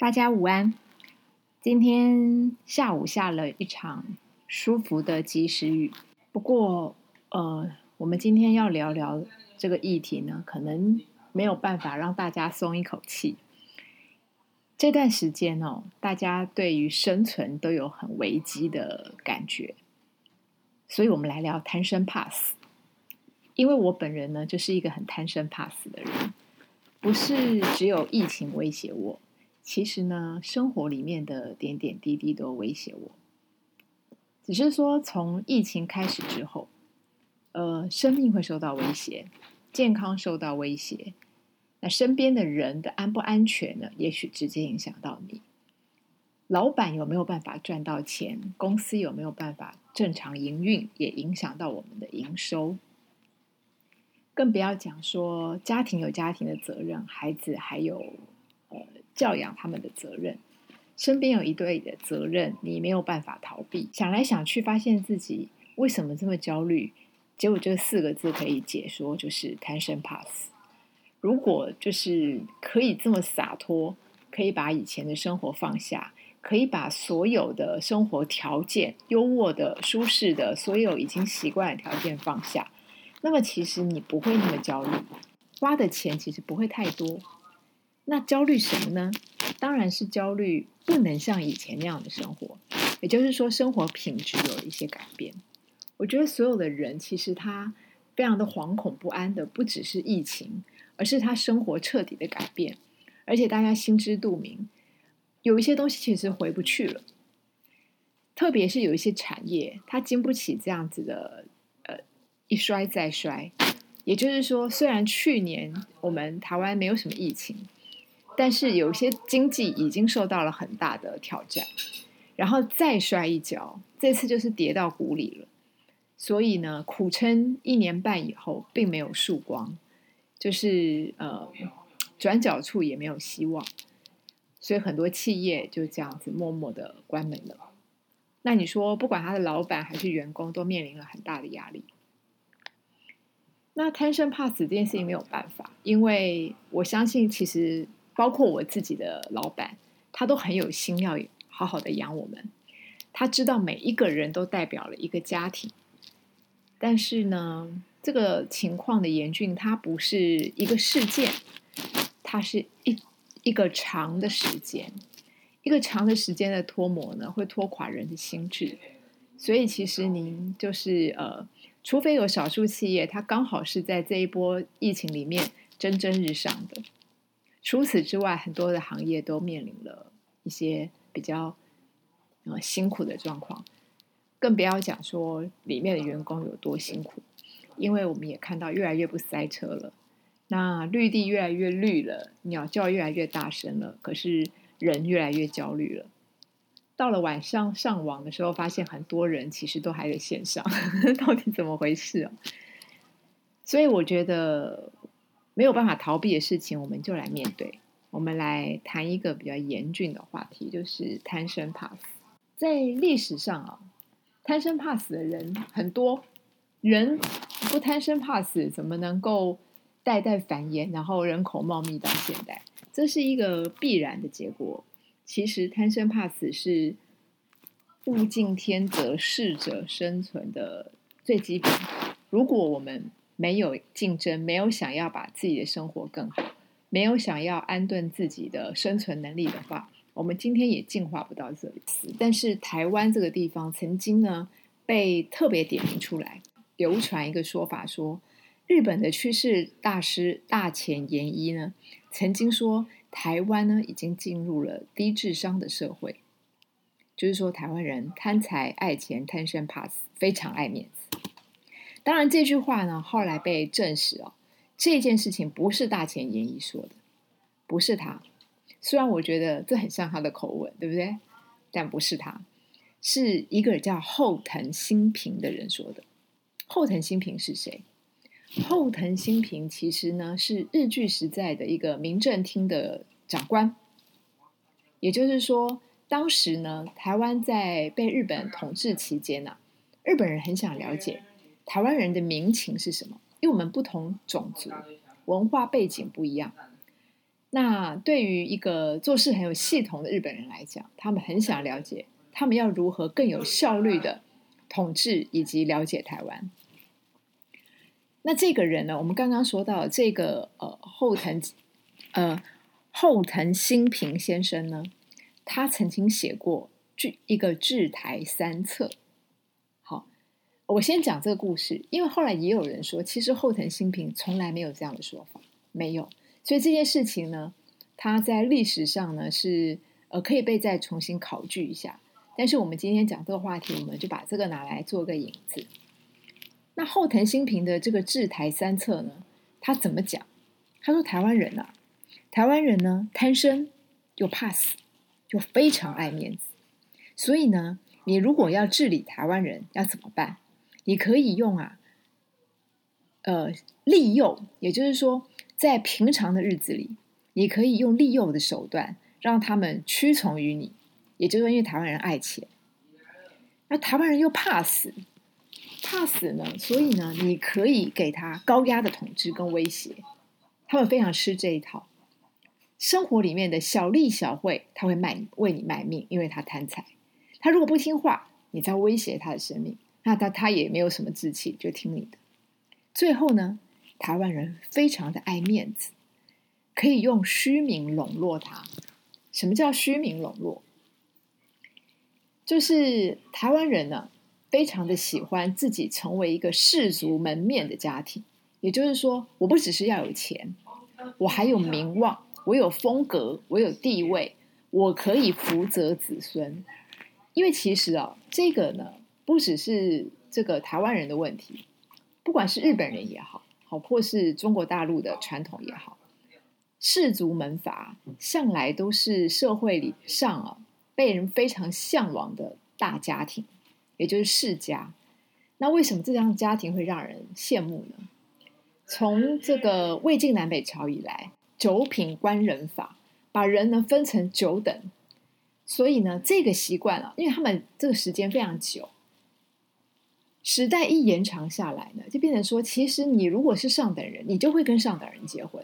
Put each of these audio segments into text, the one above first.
大家午安。今天下午下了一场舒服的及时雨，不过，呃，我们今天要聊聊这个议题呢，可能没有办法让大家松一口气。这段时间哦，大家对于生存都有很危机的感觉，所以我们来聊贪生怕死。因为我本人呢，就是一个很贪生怕死的人，不是只有疫情威胁我。其实呢，生活里面的点点滴滴都威胁我。只是说，从疫情开始之后，呃，生命会受到威胁，健康受到威胁，那身边的人的安不安全呢？也许直接影响到你。老板有没有办法赚到钱？公司有没有办法正常营运？也影响到我们的营收。更不要讲说，家庭有家庭的责任，孩子还有呃。教养他们的责任，身边有一对的责任，你没有办法逃避。想来想去，发现自己为什么这么焦虑？结果这四个字可以解说，就是贪生怕死。如果就是可以这么洒脱，可以把以前的生活放下，可以把所有的生活条件、优渥的、舒适的、所有已经习惯的条件放下，那么其实你不会那么焦虑，花的钱其实不会太多。那焦虑什么呢？当然是焦虑不能像以前那样的生活，也就是说生活品质有了一些改变。我觉得所有的人其实他非常的惶恐不安的，不只是疫情，而是他生活彻底的改变。而且大家心知肚明，有一些东西其实回不去了。特别是有一些产业，它经不起这样子的呃一摔再摔。也就是说，虽然去年我们台湾没有什么疫情。但是有些经济已经受到了很大的挑战，然后再摔一跤，这次就是跌到谷里了。所以呢，苦撑一年半以后，并没有曙光，就是呃，转角处也没有希望。所以很多企业就这样子默默的关门了。那你说，不管他的老板还是员工，都面临了很大的压力。那贪生怕死这件事情没有办法，因为我相信其实。包括我自己的老板，他都很有心要好好的养我们。他知道每一个人都代表了一个家庭，但是呢，这个情况的严峻，它不是一个事件，它是一一个长的时间，一个长的时间的脱模呢，会拖垮人的心智。所以，其实您就是呃，除非有少数企业，它刚好是在这一波疫情里面蒸蒸日上的。除此之外，很多的行业都面临了一些比较呃辛苦的状况，更不要讲说里面的员工有多辛苦。因为我们也看到越来越不塞车了，那绿地越来越绿了，鸟叫越来越大声了，可是人越来越焦虑了。到了晚上上网的时候，发现很多人其实都还在线上，到底怎么回事啊？所以我觉得。没有办法逃避的事情，我们就来面对。我们来谈一个比较严峻的话题，就是贪生怕死。在历史上啊，贪生怕死的人很多，人不贪生怕死，怎么能够代代繁衍，然后人口茂密到现代？这是一个必然的结果。其实贪生怕死是物竞天择、适者生存的最基本。如果我们没有竞争，没有想要把自己的生活更好，没有想要安顿自己的生存能力的话，我们今天也进化不到这里。但是台湾这个地方曾经呢被特别点名出来，流传一个说法说，日本的趋势大师大前研一呢曾经说，台湾呢已经进入了低智商的社会，就是说台湾人贪财爱钱、贪生怕死，非常爱面子。当然，这句话呢，后来被证实哦，这件事情不是大前研一说的，不是他。虽然我觉得这很像他的口吻，对不对？但不是他，是一个叫后藤新平的人说的。后藤新平是谁？后藤新平其实呢是日据时代的一个民政厅的长官，也就是说，当时呢，台湾在被日本统治期间呢，日本人很想了解。台湾人的民情是什么？因为我们不同种族、文化背景不一样，那对于一个做事很有系统的日本人来讲，他们很想了解，他们要如何更有效率的统治以及了解台湾。那这个人呢，我们刚刚说到这个呃后藤呃后藤新平先生呢，他曾经写过《一个治台三策》。我先讲这个故事，因为后来也有人说，其实后藤新平从来没有这样的说法，没有。所以这件事情呢，它在历史上呢是呃可以被再重新考据一下。但是我们今天讲这个话题，我们就把这个拿来做个引子。那后藤新平的这个治台三策呢，他怎么讲？他说台湾人啊，台湾人呢贪生又怕死，就非常爱面子。所以呢，你如果要治理台湾人，要怎么办？你可以用啊，呃，利诱，也就是说。在平常的日子里，你可以用利诱的手段让他们屈从于你，也就是，因为台湾人爱钱，那台湾人又怕死，怕死呢，所以呢，你可以给他高压的统治跟威胁，他们非常吃这一套。生活里面的小利小惠，他会卖为你卖命，因为他贪财。他如果不听话，你在威胁他的生命，那他他也没有什么志气，就听你的。最后呢？台湾人非常的爱面子，可以用虚名笼络他。什么叫虚名笼络？就是台湾人呢，非常的喜欢自己成为一个世族门面的家庭。也就是说，我不只是要有钱，我还有名望，我有风格，我有地位，我可以福泽子孙。因为其实啊，这个呢，不只是这个台湾人的问题，不管是日本人也好。好，或是中国大陆的传统也好，氏族门阀向来都是社会里上啊被人非常向往的大家庭，也就是世家。那为什么这样家庭会让人羡慕呢？从这个魏晋南北朝以来，九品官人法把人呢分成九等，所以呢这个习惯啊，因为他们这个时间非常久。时代一延长下来呢，就变成说，其实你如果是上等人，你就会跟上等人结婚；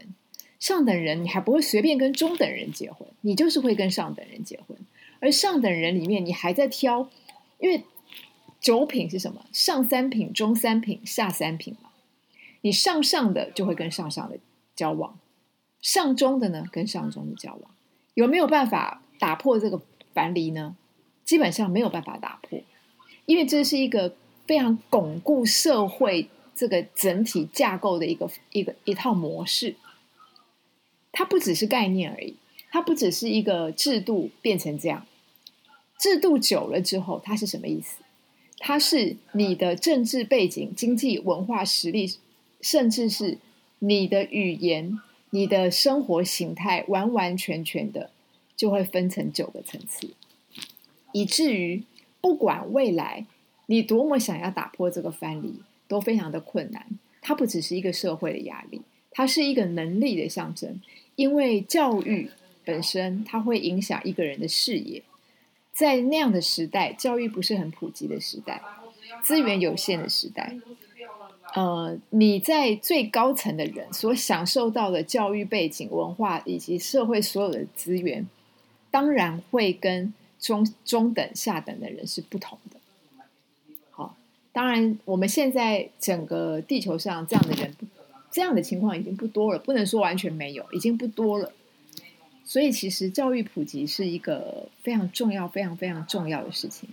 上等人你还不会随便跟中等人结婚，你就是会跟上等人结婚。而上等人里面，你还在挑，因为九品是什么？上三品、中三品、下三品嘛。你上上的就会跟上上的交往，上中的呢跟上中的交往，有没有办法打破这个樊篱呢？基本上没有办法打破，因为这是一个。非常巩固社会这个整体架构的一个一个一套模式，它不只是概念而已，它不只是一个制度变成这样，制度久了之后，它是什么意思？它是你的政治背景、经济、文化实力，甚至是你的语言、你的生活形态，完完全全的就会分成九个层次，以至于不管未来。你多么想要打破这个藩篱，都非常的困难。它不只是一个社会的压力，它是一个能力的象征。因为教育本身，它会影响一个人的视野。在那样的时代，教育不是很普及的时代，资源有限的时代，呃，你在最高层的人所享受到的教育背景、文化以及社会所有的资源，当然会跟中中等、下等的人是不同的。当然，我们现在整个地球上这样的人，这样的情况已经不多了。不能说完全没有，已经不多了。所以，其实教育普及是一个非常重要、非常非常重要的事情。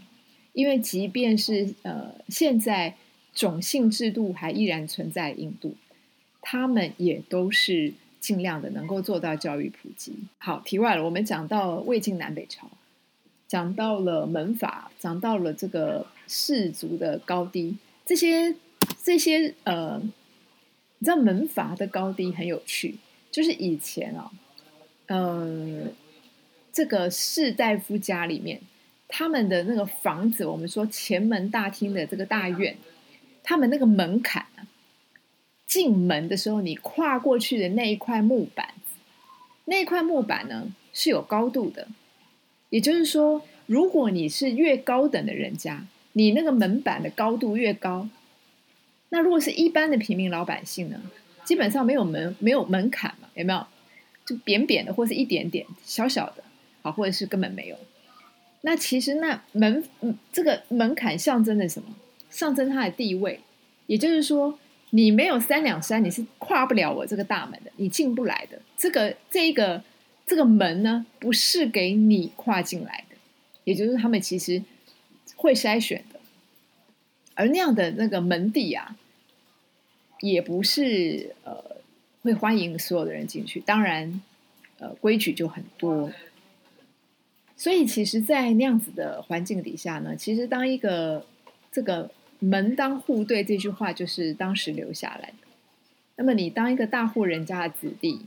因为，即便是呃，现在种姓制度还依然存在印度，他们也都是尽量的能够做到教育普及。好，题外了，我们讲到魏晋南北朝，讲到了门阀，讲到了这个。氏族的高低，这些这些呃，你知道门阀的高低很有趣，就是以前啊，呃，这个士大夫家里面，他们的那个房子，我们说前门大厅的这个大院，他们那个门槛啊，进门的时候你跨过去的那一块木板，那一块木板呢是有高度的，也就是说，如果你是越高等的人家。你那个门板的高度越高，那如果是一般的平民老百姓呢？基本上没有门，没有门槛嘛，有没有？就扁扁的，或是一点点小小的，好，或者是根本没有。那其实那门，嗯，这个门槛象征的什么？象征它的地位，也就是说，你没有三两山，你是跨不了我这个大门的，你进不来的。这个这一个这个门呢，不是给你跨进来的，也就是他们其实会筛选的，而那样的那个门第啊，也不是呃会欢迎所有的人进去。当然，呃，规矩就很多。所以，其实，在那样子的环境底下呢，其实当一个这个门当户对这句话，就是当时留下来的。那么，你当一个大户人家的子弟，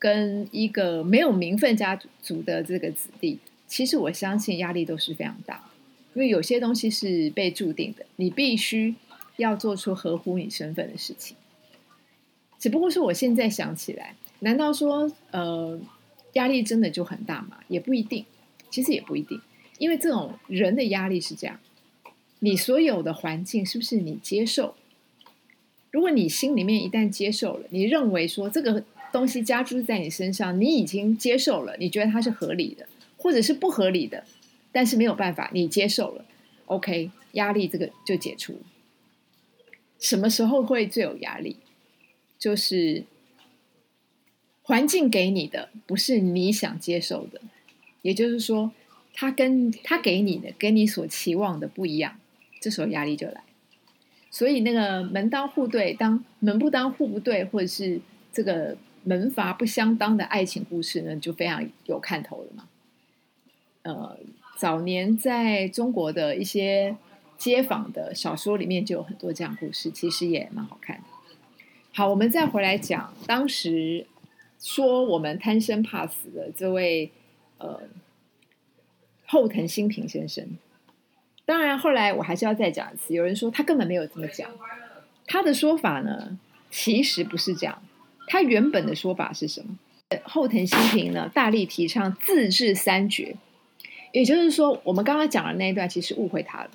跟一个没有名分家族的这个子弟，其实我相信压力都是非常大，因为有些东西是被注定的，你必须要做出合乎你身份的事情。只不过是我现在想起来，难道说，呃？压力真的就很大吗？也不一定，其实也不一定，因为这种人的压力是这样：你所有的环境是不是你接受？如果你心里面一旦接受了，你认为说这个东西加诸在你身上，你已经接受了，你觉得它是合理的，或者是不合理的，但是没有办法，你接受了，OK，压力这个就解除。什么时候会最有压力？就是。环境给你的不是你想接受的，也就是说，他跟他给你的跟你所期望的不一样，这时候压力就来。所以那个门当户对，当门不当户不对，或者是这个门阀不相当的爱情故事呢，就非常有看头了嘛。呃，早年在中国的一些街坊的小说里面就有很多这样故事，其实也蛮好看的。好，我们再回来讲当时。说我们贪生怕死的这位呃后藤新平先生，当然后来我还是要再讲一次。有人说他根本没有这么讲，他的说法呢其实不是这样。他原本的说法是什么？后藤新平呢大力提倡自治三绝，也就是说，我们刚刚讲的那一段其实误会他了，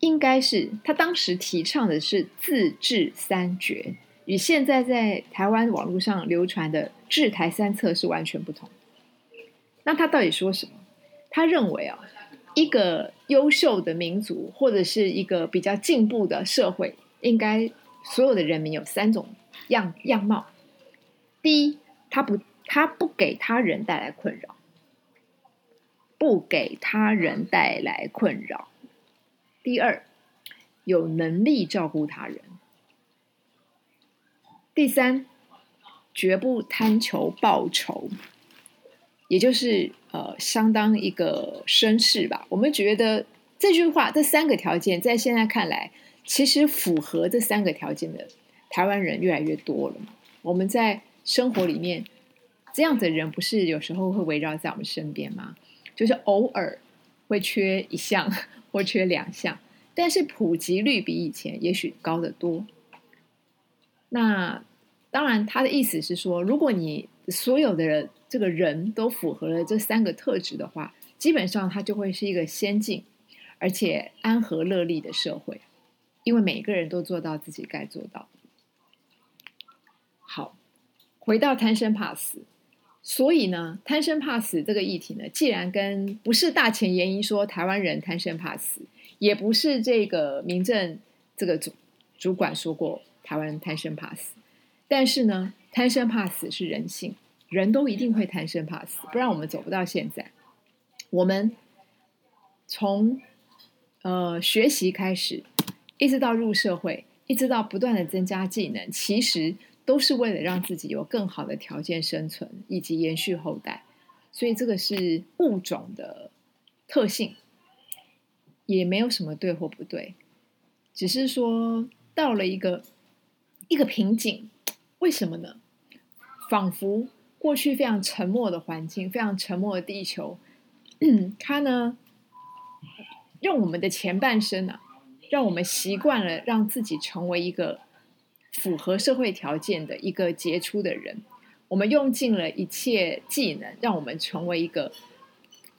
应该是他当时提倡的是自治三绝。与现在在台湾网络上流传的“治台三策”是完全不同。那他到底说什么？他认为啊，一个优秀的民族或者是一个比较进步的社会，应该所有的人民有三种样样貌。第一，他不他不给他人带来困扰，不给他人带来困扰。第二，有能力照顾他人。第三，绝不贪求报酬，也就是呃，相当一个绅士吧。我们觉得这句话这三个条件，在现在看来，其实符合这三个条件的台湾人越来越多了。我们在生活里面，这样的人不是有时候会围绕在我们身边吗？就是偶尔会缺一项 或缺两项，但是普及率比以前也许高得多。那当然，他的意思是说，如果你所有的人这个人都符合了这三个特质的话，基本上他就会是一个先进而且安和乐利的社会，因为每个人都做到自己该做到。好，回到贪生怕死，所以呢，贪生怕死这个议题呢，既然跟不是大前研一说台湾人贪生怕死，也不是这个民政这个主主管说过。台湾人贪生怕死，但是呢，贪生怕死是人性，人都一定会贪生怕死，不然我们走不到现在。我们从呃学习开始，一直到入社会，一直到不断的增加技能，其实都是为了让自己有更好的条件生存以及延续后代。所以这个是物种的特性，也没有什么对或不对，只是说到了一个。一个瓶颈，为什么呢？仿佛过去非常沉默的环境，非常沉默的地球，它呢，让我们的前半生啊，让我们习惯了让自己成为一个符合社会条件的一个杰出的人，我们用尽了一切技能，让我们成为一个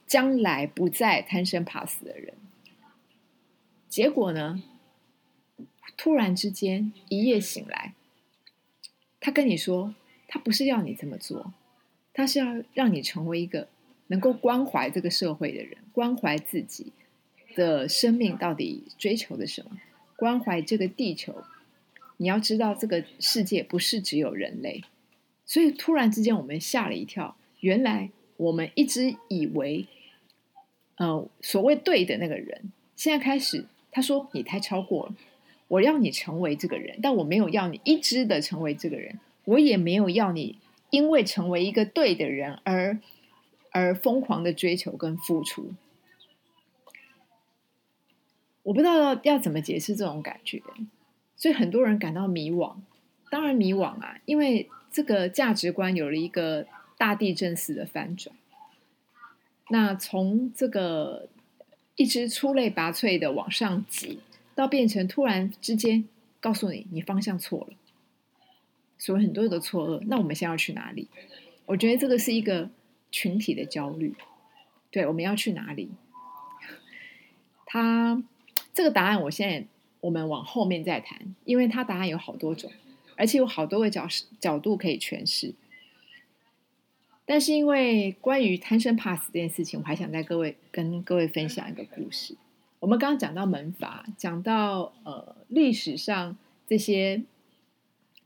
将来不再贪生怕死的人。结果呢？突然之间，一夜醒来，他跟你说，他不是要你这么做，他是要让你成为一个能够关怀这个社会的人，关怀自己的生命到底追求的什么，关怀这个地球。你要知道，这个世界不是只有人类，所以突然之间我们吓了一跳，原来我们一直以为，呃，所谓对的那个人，现在开始他说你太超过了。我要你成为这个人，但我没有要你一直的成为这个人，我也没有要你因为成为一个对的人而而疯狂的追求跟付出。我不知道要怎么解释这种感觉，所以很多人感到迷惘。当然迷惘啊，因为这个价值观有了一个大地震似的翻转。那从这个一直出类拔萃的往上挤。到变成突然之间告诉你你方向错了，所以很多的错愕。那我们现在要去哪里？我觉得这个是一个群体的焦虑。对，我们要去哪里？他这个答案，我现在我们往后面再谈，因为他答案有好多种，而且有好多个角角度可以诠释。但是因为关于贪生怕死这件事情，我还想在各位跟各位分享一个故事。我们刚刚讲到门阀，讲到呃历史上这些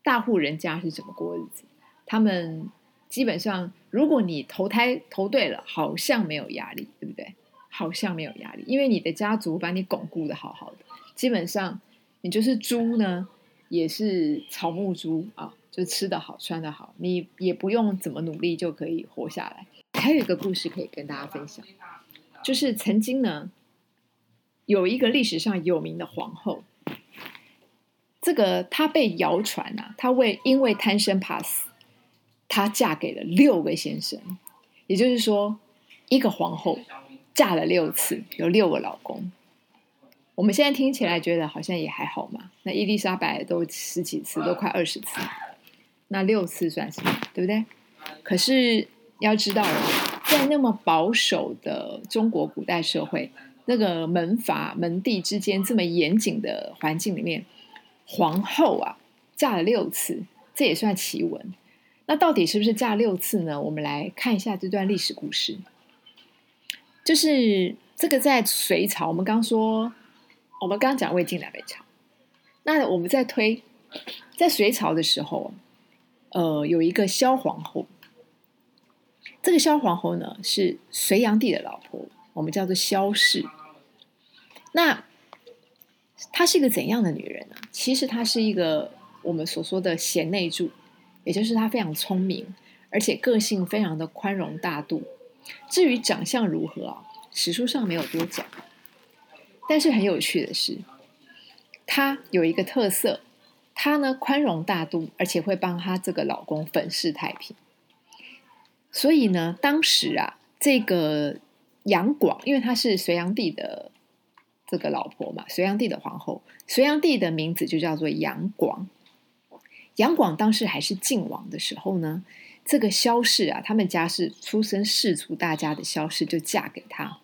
大户人家是怎么过日子。他们基本上，如果你投胎投对了，好像没有压力，对不对？好像没有压力，因为你的家族把你巩固的好好的。基本上，你就是猪呢，也是草木猪啊，就吃得好，穿得好，你也不用怎么努力就可以活下来。还有一个故事可以跟大家分享，就是曾经呢。有一个历史上有名的皇后，这个她被谣传啊，她为因为贪生怕死，她嫁给了六个先生，也就是说，一个皇后嫁了六次，有六个老公。我们现在听起来觉得好像也还好嘛。那伊丽莎白都十几次，都快二十次，那六次算什么？对不对？可是要知道，在那么保守的中国古代社会。那个门阀门第之间这么严谨的环境里面，皇后啊嫁了六次，这也算奇闻。那到底是不是嫁六次呢？我们来看一下这段历史故事。就是这个在隋朝，我们刚说，我们刚讲魏晋南北朝。那我们在推，在隋朝的时候，呃，有一个萧皇后。这个萧皇后呢，是隋炀帝的老婆，我们叫做萧氏。那她是一个怎样的女人呢？其实她是一个我们所说的贤内助，也就是她非常聪明，而且个性非常的宽容大度。至于长相如何啊，史书上没有多讲。但是很有趣的是，她有一个特色，她呢宽容大度，而且会帮她这个老公粉饰太平。所以呢，当时啊，这个杨广，因为他是隋炀帝的。这个老婆嘛，隋炀帝的皇后，隋炀帝的名字就叫做杨广。杨广当时还是晋王的时候呢，这个萧氏啊，他们家是出身士族大家的萧氏，就嫁给他。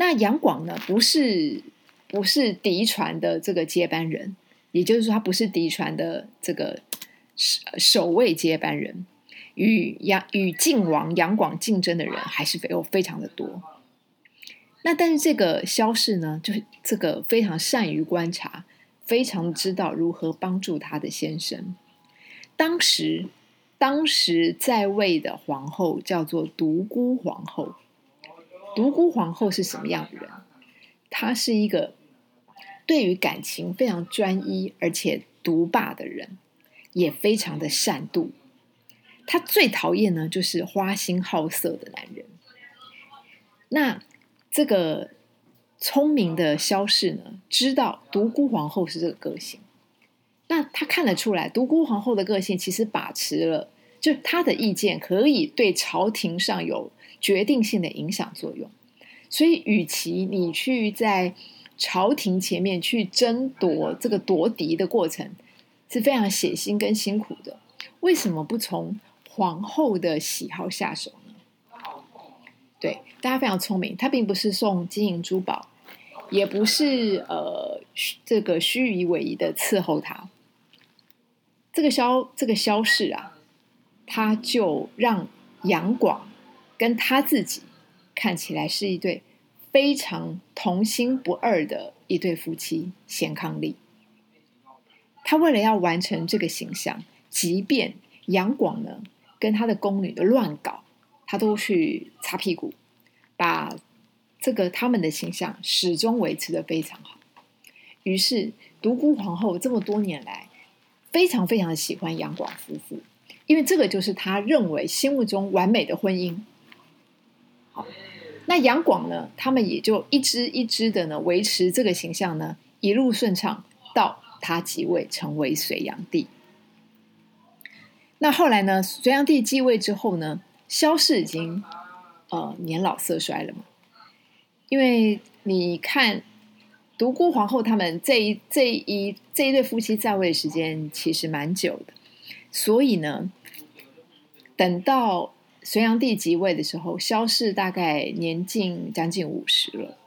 那杨广呢，不是不是嫡传的这个接班人，也就是说，他不是嫡传的这个首首位接班人，与杨与晋王杨广竞争的人还是非非常的多。那但是这个萧氏呢，就是这个非常善于观察，非常知道如何帮助他的先生。当时，当时在位的皇后叫做独孤皇后。独孤皇后是什么样的人？她是一个对于感情非常专一而且独霸的人，也非常的善妒。她最讨厌呢，就是花心好色的男人。那。这个聪明的萧氏呢，知道独孤皇后是这个个性，那他看得出来，独孤皇后的个性其实把持了，就他的意见可以对朝廷上有决定性的影响作用。所以，与其你去在朝廷前面去争夺这个夺嫡的过程是非常血腥跟辛苦的，为什么不从皇后的喜好下手呢？对，大家非常聪明。他并不是送金银珠宝，也不是呃这个虚与委蛇的伺候他。这个萧这个萧氏啊，他就让杨广跟他自己看起来是一对非常同心不二的一对夫妻，贤伉俪。他为了要完成这个形象，即便杨广呢跟他的宫女的乱搞，他都去擦屁股，把这个他们的形象始终维持的非常好。于是独孤皇后这么多年来，非常非常的喜欢杨广夫妇，因为这个就是他认为心目中完美的婚姻。那杨广呢，他们也就一支一支的呢维持这个形象呢，一路顺畅到。他即位成为隋炀帝。那后来呢？隋炀帝继位之后呢？萧氏已经呃年老色衰了嘛。因为你看独孤皇后他们这一这一这一对夫妻在位时间其实蛮久的，所以呢，等到隋炀帝即位的时候，萧氏大概年近将近五十了。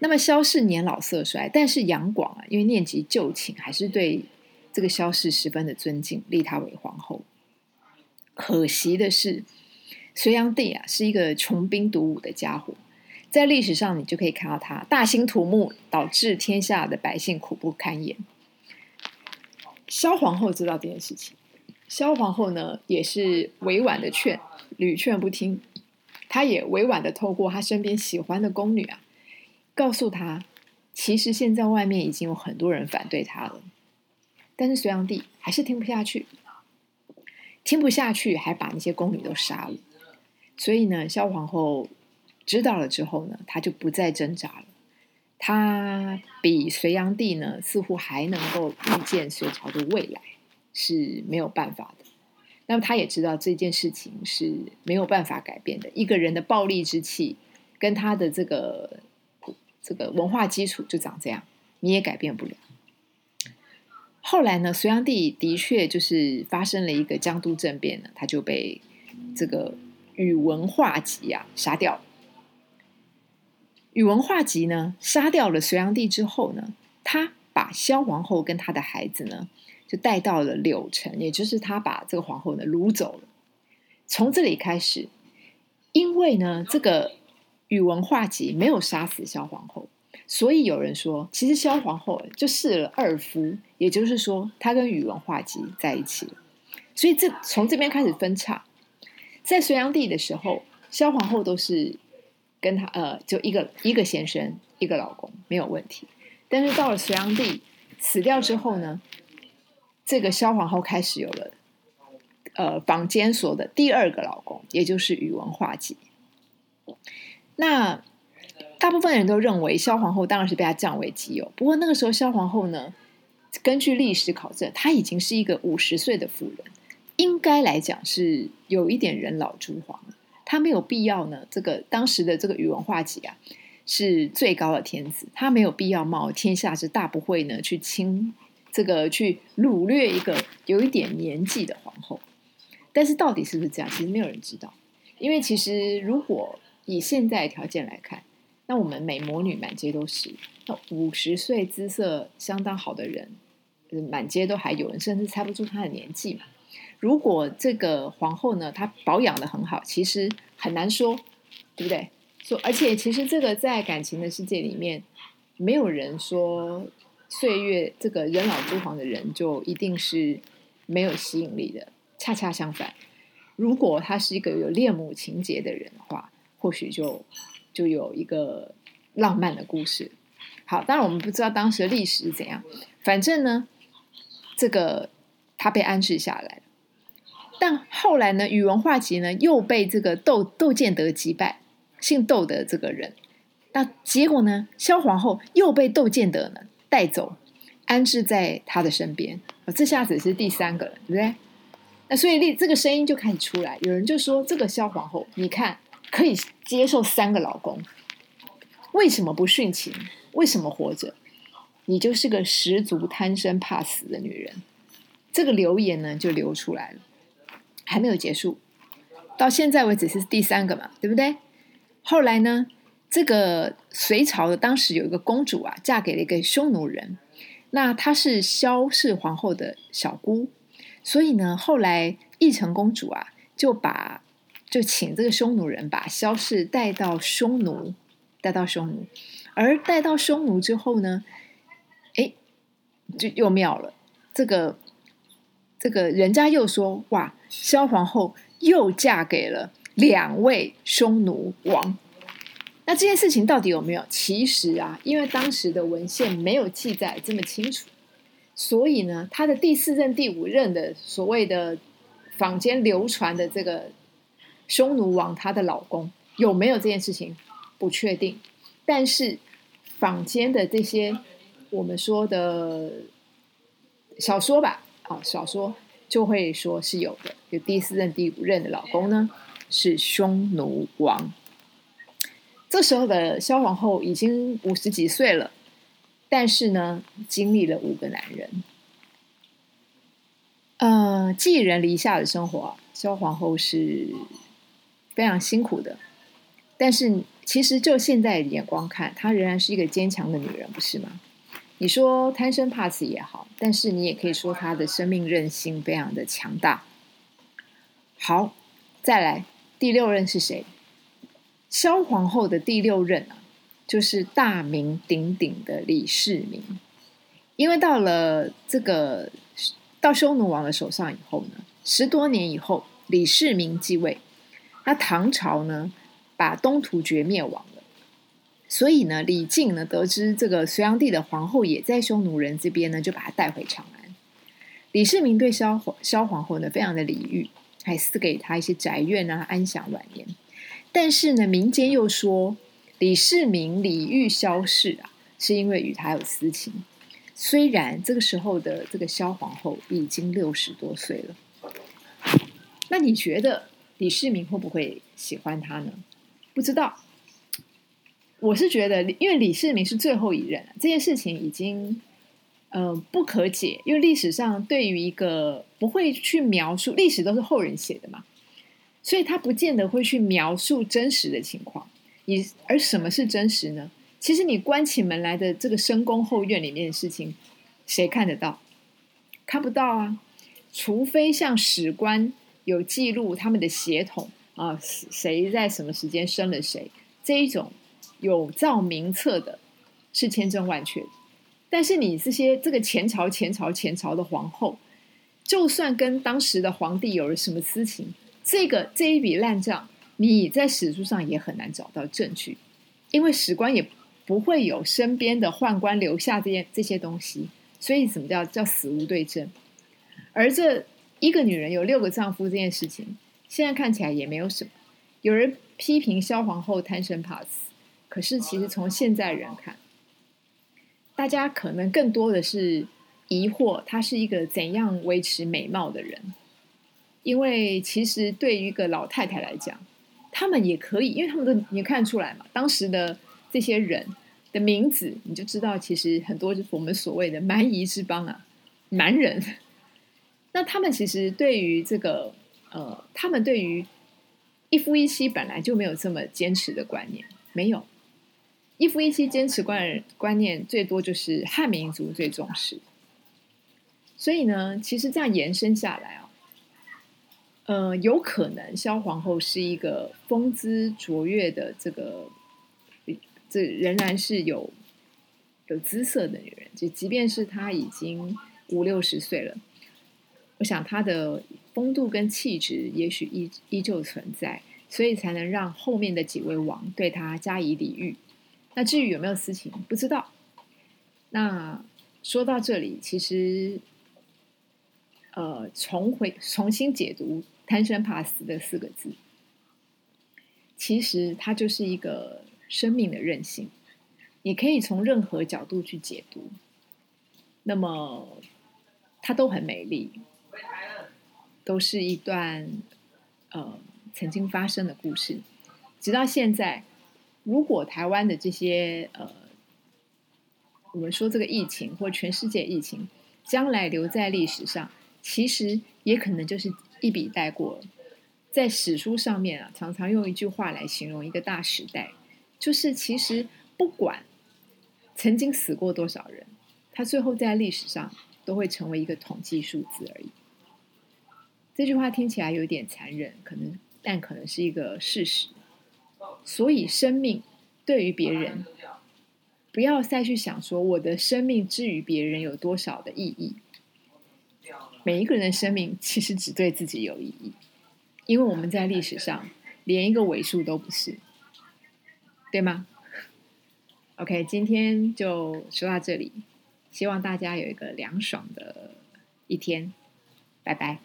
那么萧氏年老色衰，但是杨广啊，因为念及旧情，还是对这个萧氏十分的尊敬，立她为皇后。可惜的是，隋炀帝啊是一个穷兵黩武的家伙，在历史上你就可以看到他大兴土木，导致天下的百姓苦不堪言。萧皇后知道这件事情，萧皇后呢也是委婉的劝，屡劝不听，他也委婉的透过他身边喜欢的宫女啊。告诉他，其实现在外面已经有很多人反对他了，但是隋炀帝还是听不下去，听不下去，还把那些宫女都杀了。所以呢，萧皇后知道了之后呢，她就不再挣扎了。她比隋炀帝呢，似乎还能够预见隋朝的未来是没有办法的。那么，他也知道这件事情是没有办法改变的。一个人的暴力之气，跟他的这个。这个文化基础就长这样，你也改变不了。后来呢，隋炀帝的确就是发生了一个江都政变呢，他就被这个宇文化及啊杀掉。宇文化及呢杀掉了隋炀帝之后呢，他把萧皇后跟他的孩子呢就带到了柳城，也就是他把这个皇后呢掳走了。从这里开始，因为呢这个。宇文化及没有杀死萧皇后，所以有人说，其实萧皇后就试了二夫，也就是说，她跟宇文化及在一起。所以这从这边开始分叉。在隋炀帝的时候，萧皇后都是跟他呃，就一个一个先生，一个老公没有问题。但是到了隋炀帝死掉之后呢，这个萧皇后开始有了呃坊间说的第二个老公，也就是宇文化及。那大部分人都认为萧皇后当然是被他占为己有。不过那个时候萧皇后呢，根据历史考证，她已经是一个五十岁的妇人，应该来讲是有一点人老珠黄。她没有必要呢，这个当时的这个宇文化及啊，是最高的天子，他没有必要冒天下之大不讳呢，去亲这个去掳掠一个有一点年纪的皇后。但是到底是不是这样，其实没有人知道，因为其实如果以现在条件来看，那我们美魔女满街都是。那五十岁姿色相当好的人，满街都还有人，甚至猜不出她的年纪嘛。如果这个皇后呢，她保养的很好，其实很难说，对不对？说，而且其实这个在感情的世界里面，没有人说岁月这个人老珠黄的人就一定是没有吸引力的。恰恰相反，如果他是一个有恋母情节的人的话。或许就就有一个浪漫的故事。好，当然我们不知道当时的历史是怎样。反正呢，这个他被安置下来但后来呢，宇文化及呢又被这个窦窦建德击败，姓窦的这个人。那结果呢，萧皇后又被窦建德呢带走，安置在他的身边。这下子是第三个了，对不对？那所以这个声音就开始出来，有人就说：“这个萧皇后，你看。”可以接受三个老公，为什么不殉情？为什么活着？你就是个十足贪生怕死的女人。这个留言呢，就流出来了，还没有结束。到现在为止是第三个嘛，对不对？后来呢，这个隋朝的当时有一个公主啊，嫁给了一个匈奴人，那她是萧氏皇后的小姑，所以呢，后来义成公主啊，就把就请这个匈奴人把萧氏带到匈奴，带到匈奴，而带到匈奴之后呢，哎，就又妙了，这个这个人家又说哇，萧皇后又嫁给了两位匈奴王。那这件事情到底有没有？其实啊，因为当时的文献没有记载这么清楚，所以呢，他的第四任、第五任的所谓的坊间流传的这个匈奴王，他的老公有没有这件事情不确定。但是坊间的这些我们说的小说吧，啊，小说就会说是有的，有第四任、第五任的老公呢是匈奴王。这时候的萧皇后已经五十几岁了，但是呢，经历了五个男人，呃，寄人篱下的生活，萧皇后是非常辛苦的。但是，其实就现在的眼光看，她仍然是一个坚强的女人，不是吗？你说贪生怕死也好，但是你也可以说她的生命韧性非常的强大。好，再来第六任是谁？萧皇后的第六任啊，就是大名鼎鼎的李世民。因为到了这个到匈奴王的手上以后呢，十多年以后，李世民继位，那唐朝呢把东突厥灭亡了，所以呢，李靖呢得知这个隋炀帝的皇后也在匈奴人这边呢，就把她带回长安。李世民对萧皇萧皇后呢非常的礼遇，还赐给他一些宅院啊，安享晚年。但是呢，民间又说李世民李煜萧氏啊，是因为与他有私情。虽然这个时候的这个萧皇后已经六十多岁了，那你觉得李世民会不会喜欢他呢？不知道。我是觉得，因为李世民是最后一任，这件事情已经呃不可解。因为历史上对于一个不会去描述历史，都是后人写的嘛。所以他不见得会去描述真实的情况，你而什么是真实呢？其实你关起门来的这个深宫后院里面的事情，谁看得到？看不到啊！除非像史官有记录他们的血统啊，谁在什么时间生了谁，这一种有照名册的，是千真万确。但是你这些这个前朝、前朝、前朝的皇后，就算跟当时的皇帝有了什么私情。这个这一笔烂账，你在史书上也很难找到证据，因为史官也不会有身边的宦官留下这些这些东西，所以怎么叫叫死无对证？而这一个女人有六个丈夫这件事情，现在看起来也没有什么。有人批评萧皇后贪生怕死，可是其实从现在人看，大家可能更多的是疑惑，她是一个怎样维持美貌的人。因为其实对于一个老太太来讲，他们也可以，因为他们都你看出来嘛。当时的这些人的名字，你就知道，其实很多就是我们所谓的蛮夷之邦啊，蛮人。那他们其实对于这个呃，他们对于一夫一妻本来就没有这么坚持的观念，没有一夫一妻坚持观观念最多就是汉民族最重视。所以呢，其实这样延伸下来啊。呃，有可能萧皇后是一个风姿卓越的这个，这仍然是有有姿色的女人。就即便是她已经五六十岁了，我想她的风度跟气质也许依依旧存在，所以才能让后面的几位王对她加以礼遇。那至于有没有私情，不知道。那说到这里，其实呃，重回重新解读。贪生怕死的四个字，其实它就是一个生命的韧性。你可以从任何角度去解读，那么它都很美丽，都是一段呃曾经发生的故事。直到现在，如果台湾的这些呃，我们说这个疫情或全世界疫情，将来留在历史上，其实也可能就是。一笔带过，在史书上面啊，常常用一句话来形容一个大时代，就是其实不管曾经死过多少人，他最后在历史上都会成为一个统计数字而已。这句话听起来有点残忍，可能但可能是一个事实。所以，生命对于别人，不要再去想说我的生命之于别人有多少的意义。每一个人的生命其实只对自己有意义，因为我们在历史上连一个尾数都不是，对吗？OK，今天就说到这里，希望大家有一个凉爽的一天，拜拜。